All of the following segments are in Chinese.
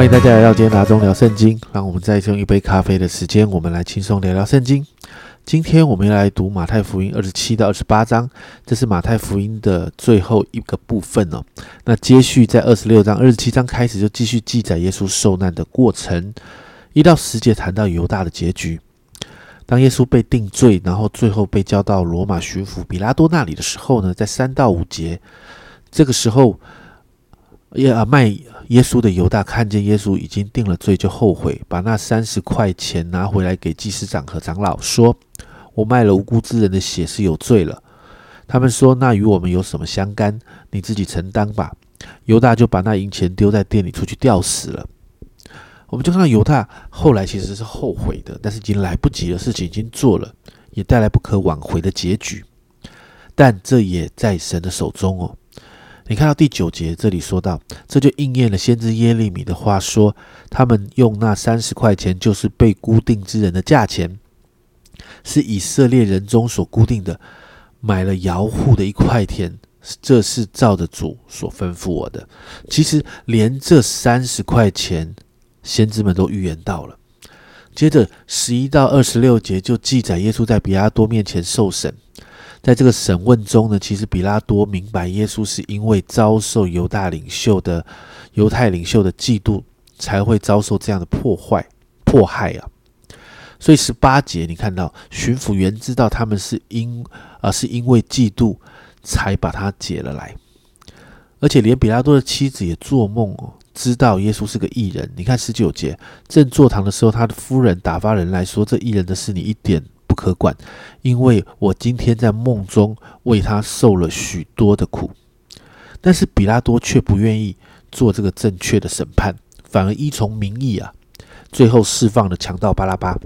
欢迎大家来到今天拿中聊圣经。让我们再用一杯咖啡的时间，我们来轻松聊聊圣经。今天我们要来读马太福音二十七到二十八章，这是马太福音的最后一个部分哦。那接续在二十六章、二十七章开始，就继续记载耶稣受难的过程。一到十节谈到犹大的结局。当耶稣被定罪，然后最后被交到罗马巡抚比拉多那里的时候呢，在三到五节，这个时候，耶啊卖耶稣的犹大看见耶稣已经定了罪，就后悔，把那三十块钱拿回来给祭司长和长老，说：“我卖了无辜之人的血是有罪了。”他们说：“那与我们有什么相干？你自己承担吧。”犹大就把那银钱丢在店里，出去吊死了。我们就看到犹大后来其实是后悔的，但是已经来不及了，事情已经做了，也带来不可挽回的结局。但这也在神的手中哦。你看到第九节这里说到，这就应验了先知耶利米的话，说他们用那三十块钱，就是被固定之人的价钱，是以色列人中所固定的，买了摇户的一块田。这是照着主所吩咐我的。其实连这三十块钱。先知们都预言到了。接着十一到二十六节就记载耶稣在比拉多面前受审。在这个审问中呢，其实比拉多明白耶稣是因为遭受犹大领袖的犹太领袖的嫉妒，才会遭受这样的破坏迫害啊。所以十八节你看到巡抚员知道他们是因啊是因为嫉妒才把他解了来，而且连比拉多的妻子也做梦哦。知道耶稣是个异人，你看十九节，正坐堂的时候，他的夫人打发人来说：“这异人的事你一点可管，因为我今天在梦中为他受了许多的苦。”但是比拉多却不愿意做这个正确的审判，反而依从民意啊，最后释放了强盗巴拉巴，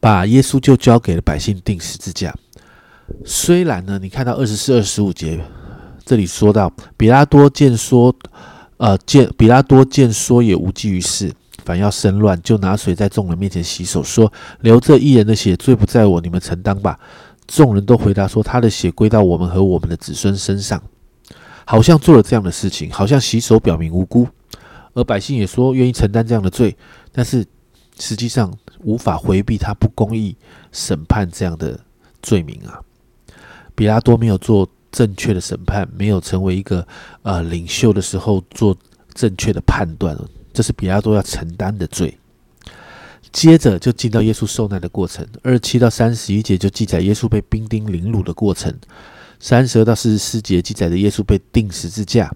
把耶稣就交给了百姓钉十字架。虽然呢，你看到二十四、二十五节这里说到，比拉多见说。呃，见比拉多见说也无济于事，反要生乱，就拿水在众人面前洗手，说：“流这一人的血，罪不在我，你们承担吧。”众人都回答说：“他的血归到我们和我们的子孙身上。”好像做了这样的事情，好像洗手表明无辜，而百姓也说愿意承担这样的罪，但是实际上无法回避他不公义审判这样的罪名啊。比拉多没有做。正确的审判没有成为一个呃领袖的时候做正确的判断，这是比拉多要承担的罪。接着就进到耶稣受难的过程，二七到三十一节就记载耶稣被兵丁凌辱的过程，三十二到四十四节记载的耶稣被钉十字架，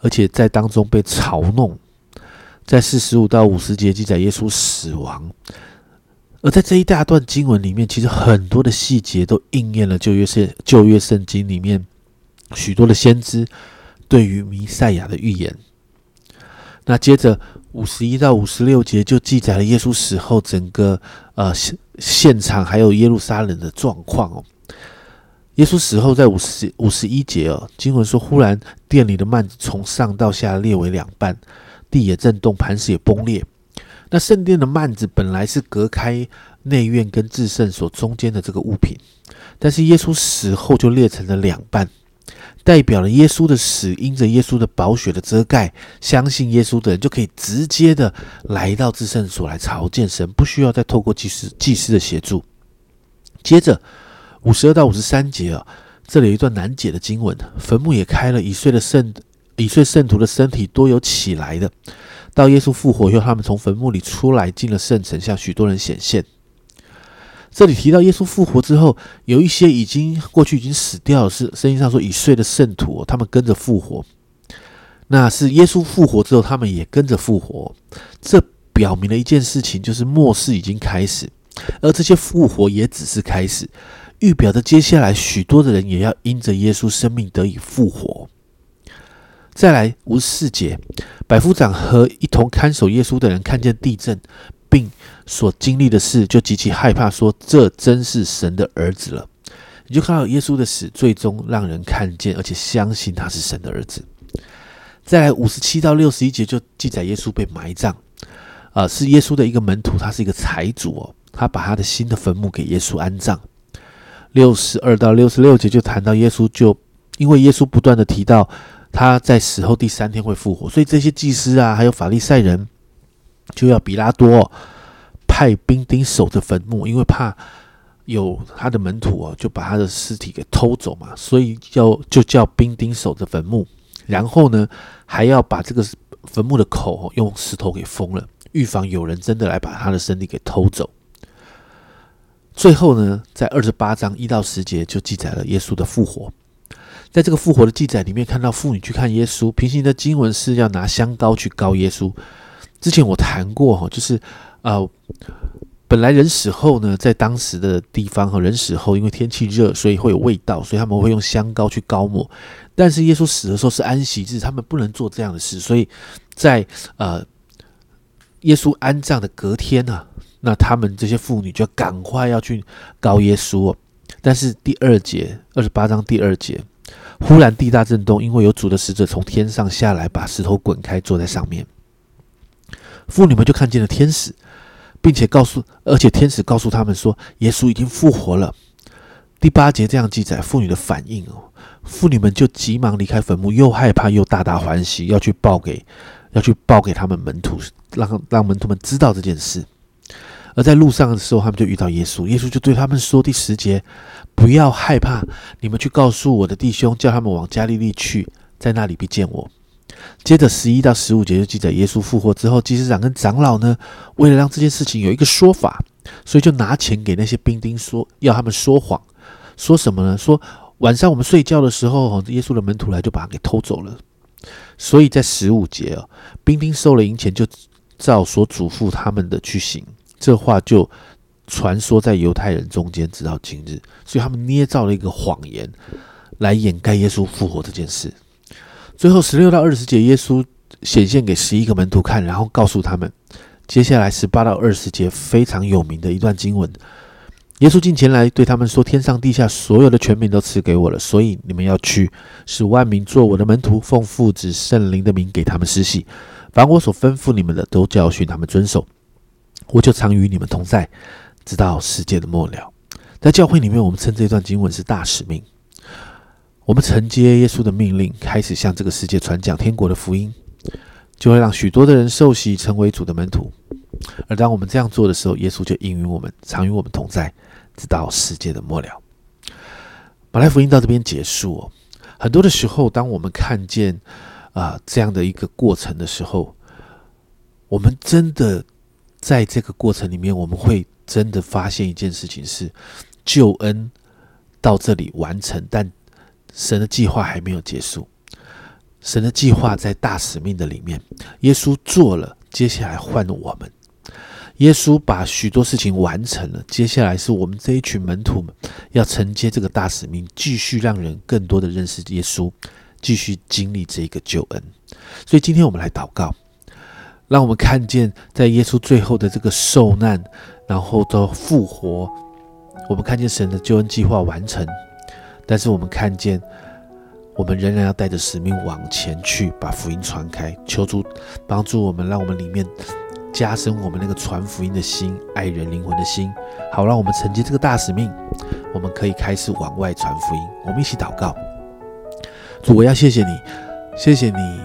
而且在当中被嘲弄，在四十五到五十节记载耶稣死亡。而在这一大段经文里面，其实很多的细节都应验了旧约圣旧约圣经里面许多的先知对于弥赛亚的预言。那接着五十一到五十六节就记载了耶稣死后整个呃现现场还有耶路撒冷的状况哦。耶稣死后在五十五十一节哦，经文说忽然殿里的幔子从上到下裂为两半，地也震动，磐石也崩裂。那圣殿的幔子本来是隔开内院跟至圣所中间的这个物品，但是耶稣死后就裂成了两半，代表了耶稣的死因着耶稣的宝血的遮盖，相信耶稣的人就可以直接的来到至圣所来朝见神，不需要再透过祭司祭司的协助。接着五十二到五十三节啊，这里有一段难解的经文，坟墓也开了，已睡的圣已睡圣徒的身体多有起来的。到耶稣复活以后，他们从坟墓里出来，进了圣城，向许多人显现。这里提到耶稣复活之后，有一些已经过去已经死掉，是圣经上说已睡的圣徒，他们跟着复活。那是耶稣复活之后，他们也跟着复活。这表明了一件事情，就是末世已经开始，而这些复活也只是开始，预表着接下来许多的人也要因着耶稣生命得以复活。再来五十四节，百夫长和一同看守耶稣的人看见地震，并所经历的事，就极其害怕，说：“这真是神的儿子了。”你就看到耶稣的死，最终让人看见，而且相信他是神的儿子。再来五十七到六十一节，就记载耶稣被埋葬。啊，是耶稣的一个门徒，他是一个财主哦，他把他的新的坟墓给耶稣安葬。六十二到六十六节就谈到耶稣，就因为耶稣不断的提到。他在死后第三天会复活，所以这些祭司啊，还有法利赛人，就要比拉多派兵丁守着坟墓，因为怕有他的门徒哦，就把他的尸体给偷走嘛，所以要就叫兵丁守着坟墓，然后呢，还要把这个坟墓的口用石头给封了，预防有人真的来把他的身体给偷走。最后呢，在二十八章一到十节就记载了耶稣的复活。在这个复活的记载里面，看到妇女去看耶稣。平行的经文是要拿香膏去膏耶稣。之前我谈过哈，就是呃，本来人死后呢，在当时的地方哈，人死后因为天气热，所以会有味道，所以他们会用香膏去膏抹。但是耶稣死的时候是安息日，他们不能做这样的事，所以在呃耶稣安葬的隔天呢。那他们这些妇女就赶快要去告耶稣，但是第二节二十八章第二节，忽然地大震动，因为有主的使者从天上下来，把石头滚开，坐在上面。妇女们就看见了天使，并且告诉，而且天使告诉他们说，耶稣已经复活了。第八节这样记载妇女的反应哦，妇女们就急忙离开坟墓，又害怕又大大欢喜，要去报给，要去报给他们门徒，让让门徒们知道这件事。而在路上的时候，他们就遇到耶稣。耶稣就对他们说：“第十节，不要害怕，你们去告诉我的弟兄，叫他们往加利利去，在那里必见我。”接着十一到十五节就记载耶稣复活之后，祭司长跟长老呢，为了让这件事情有一个说法，所以就拿钱给那些兵丁说，要他们说谎，说什么呢？说晚上我们睡觉的时候，耶稣的门徒来就把他给偷走了。所以在十五节哦，兵丁收了银钱，就照所嘱咐他们的去行。这话就传说在犹太人中间，直到今日，所以他们捏造了一个谎言来掩盖耶稣复活这件事。最后十六到二十节，耶稣显现给十一个门徒看，然后告诉他们，接下来十八到二十节非常有名的一段经文。耶稣进前来对他们说：“天上地下所有的权柄都赐给我了，所以你们要去，使万民做我的门徒，奉父子圣灵的名给他们施洗，凡我所吩咐你们的，都教训他们遵守。”我就常与你们同在，直到世界的末了。在教会里面，我们称这段经文是大使命。我们承接耶稣的命令，开始向这个世界传讲天国的福音，就会让许多的人受洗，成为主的门徒。而当我们这样做的时候，耶稣就应允我们，常与我们同在，直到世界的末了。马来福音到这边结束哦。很多的时候，当我们看见啊这样的一个过程的时候，我们真的。在这个过程里面，我们会真的发现一件事情：是救恩到这里完成，但神的计划还没有结束。神的计划在大使命的里面，耶稣做了，接下来换我们。耶稣把许多事情完成了，接下来是我们这一群门徒们要承接这个大使命，继续让人更多的认识耶稣，继续经历这个救恩。所以今天我们来祷告。让我们看见，在耶稣最后的这个受难，然后的复活，我们看见神的救恩计划完成。但是我们看见，我们仍然要带着使命往前去，把福音传开。求主帮助我们，让我们里面加深我们那个传福音的心，爱人灵魂的心，好让我们承接这个大使命，我们可以开始往外传福音。我们一起祷告，主，我要谢谢你，谢谢你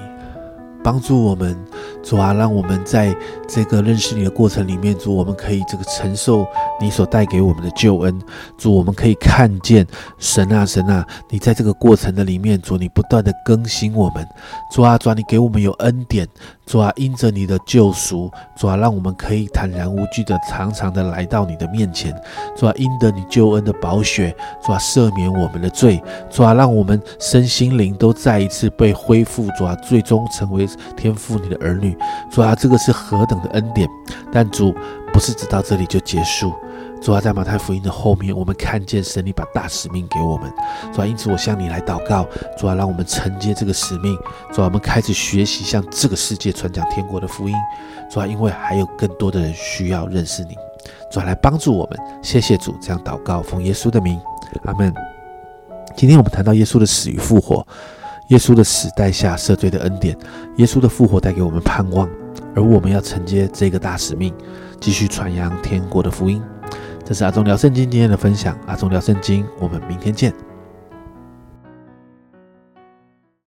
帮助我们。主啊，让我们在这个认识你的过程里面，主，我们可以这个承受你所带给我们的救恩。主，我们可以看见神啊，神啊，你在这个过程的里面，主，你不断的更新我们。主啊，主啊，你给我们有恩典。主啊，因着你的救赎，主啊，让我们可以坦然无惧的、常常的来到你的面前。主啊，因得你救恩的宝血，主啊，赦免我们的罪。主啊，让我们身心灵都再一次被恢复。主啊，最终成为天父你的儿女主啊，这个是何等的恩典！但主不是只到这里就结束。主啊，在马太福音的后面，我们看见神你把大使命给我们。主啊，因此我向你来祷告，主啊，让我们承接这个使命。主啊，我们开始学习向这个世界传讲天国的福音。主啊，因为还有更多的人需要认识你。主啊，来帮助我们。谢谢主，这样祷告，奉耶稣的名，阿门。今天我们谈到耶稣的死与复活。耶稣的死带下赦罪的恩典，耶稣的复活带给我们盼望，而我们要承接这个大使命，继续传扬天国的福音。这是阿忠聊圣经今天的分享，阿忠聊圣经，我们明天见。